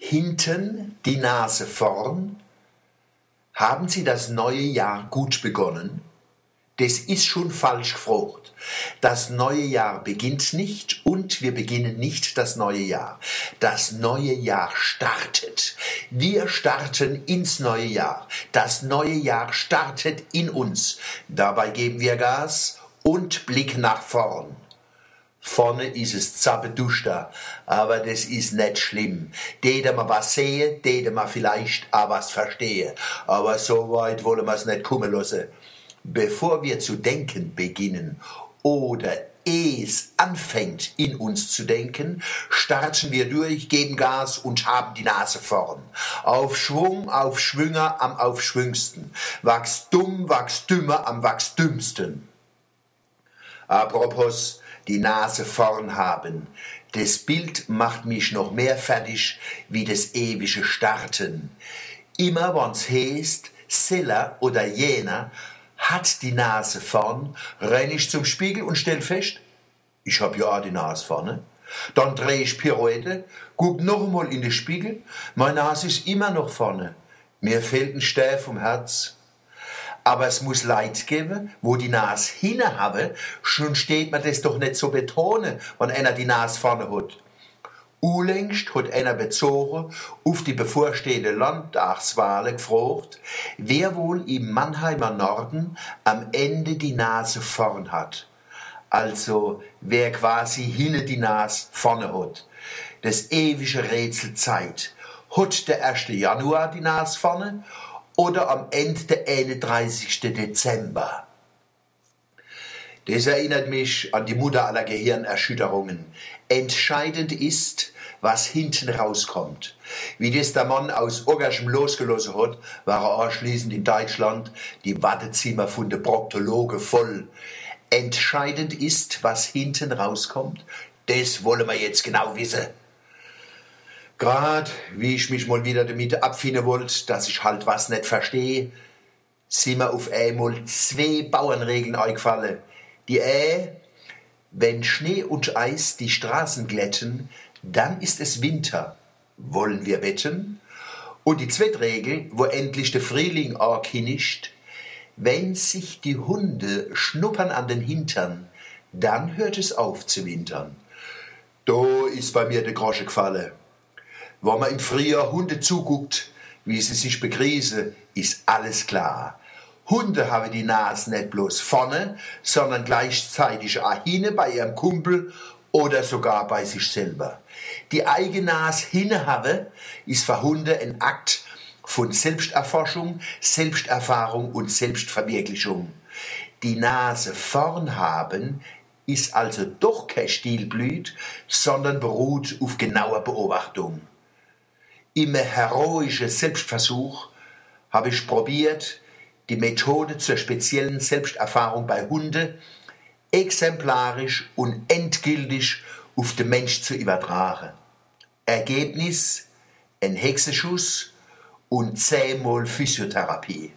hinten, die Nase vorn. Haben Sie das neue Jahr gut begonnen? Das ist schon falsch gefragt. Das neue Jahr beginnt nicht und wir beginnen nicht das neue Jahr. Das neue Jahr startet. Wir starten ins neue Jahr. Das neue Jahr startet in uns. Dabei geben wir Gas und Blick nach vorn. Vorne ist es zappeduster, aber das ist nicht schlimm. Dede ma was sehe, dede ma vielleicht auch was verstehe. Aber so weit wollen wir es nicht kommen lassen. Bevor wir zu denken beginnen oder es anfängt in uns zu denken, starten wir durch, geben Gas und haben die Nase vorn. Auf Schwung, auf Schwünger am aufschwüngsten. Wachstum, Wachstümer am wachstümsten. Apropos, die Nase vorn haben. Das Bild macht mich noch mehr fertig wie das ewige Starten. Immer wann's heißt, Silla oder jener hat die Nase vorn, renn ich zum Spiegel und stell fest, ich hab ja die Nase vorne. Dann dreh ich Pirouette, guck noch einmal in den Spiegel, meine Nase ist immer noch vorne. Mir fehlt ein Stäh vom Herz aber es muss Leid geben, wo die Nase hinne habe, schon steht man das doch nicht so betonen, wenn einer die Nase vorne hat. Unlängst hat einer bezogen auf die bevorstehende Landtagswahl gefragt, wer wohl im Mannheimer Norden am Ende die Nase vorn hat. Also wer quasi hinne die Nase vorne hat. Das ewige Rätsel Zeit. Hat der 1. Januar die Nase vorne oder am Ende der 31. Dezember. Das erinnert mich an die Mutter aller Gehirnerschütterungen. Entscheidend ist, was hinten rauskommt. Wie das der Mann aus Oggerschem losgelassen hat, war er anschließend in Deutschland die Wartezimmer von der Proktologe voll. Entscheidend ist, was hinten rauskommt. Das wollen wir jetzt genau wissen. Grad wie ich mich mal wieder damit abfinden wollte, dass ich halt was nicht verstehe, sind mir auf einmal zwei Bauernregeln eingefallen. Die äh, wenn Schnee und Eis die Straßen glätten, dann ist es Winter. Wollen wir wetten? Und die zweite Regel, wo endlich der Frühling ankinischt, wenn sich die Hunde schnuppern an den Hintern, dann hört es auf zu wintern. Da ist bei mir der Grosche gefallen. Wenn man im Frühjahr Hunde zuguckt, wie sie sich begrüßen, ist alles klar. Hunde haben die Nase nicht bloß vorne, sondern gleichzeitig auch hinne bei ihrem Kumpel oder sogar bei sich selber. Die eigene Nase hinne haben, ist für Hunde ein Akt von Selbsterforschung, Selbsterfahrung und Selbstverwirklichung. Die Nase vorn haben ist also doch kein Stilblüt, sondern beruht auf genauer Beobachtung im heroischen Selbstversuch habe ich probiert, die Methode zur speziellen Selbsterfahrung bei Hunde exemplarisch und endgültig auf den Mensch zu übertragen. Ergebnis: ein Hexenschuss und zehnmal Physiotherapie.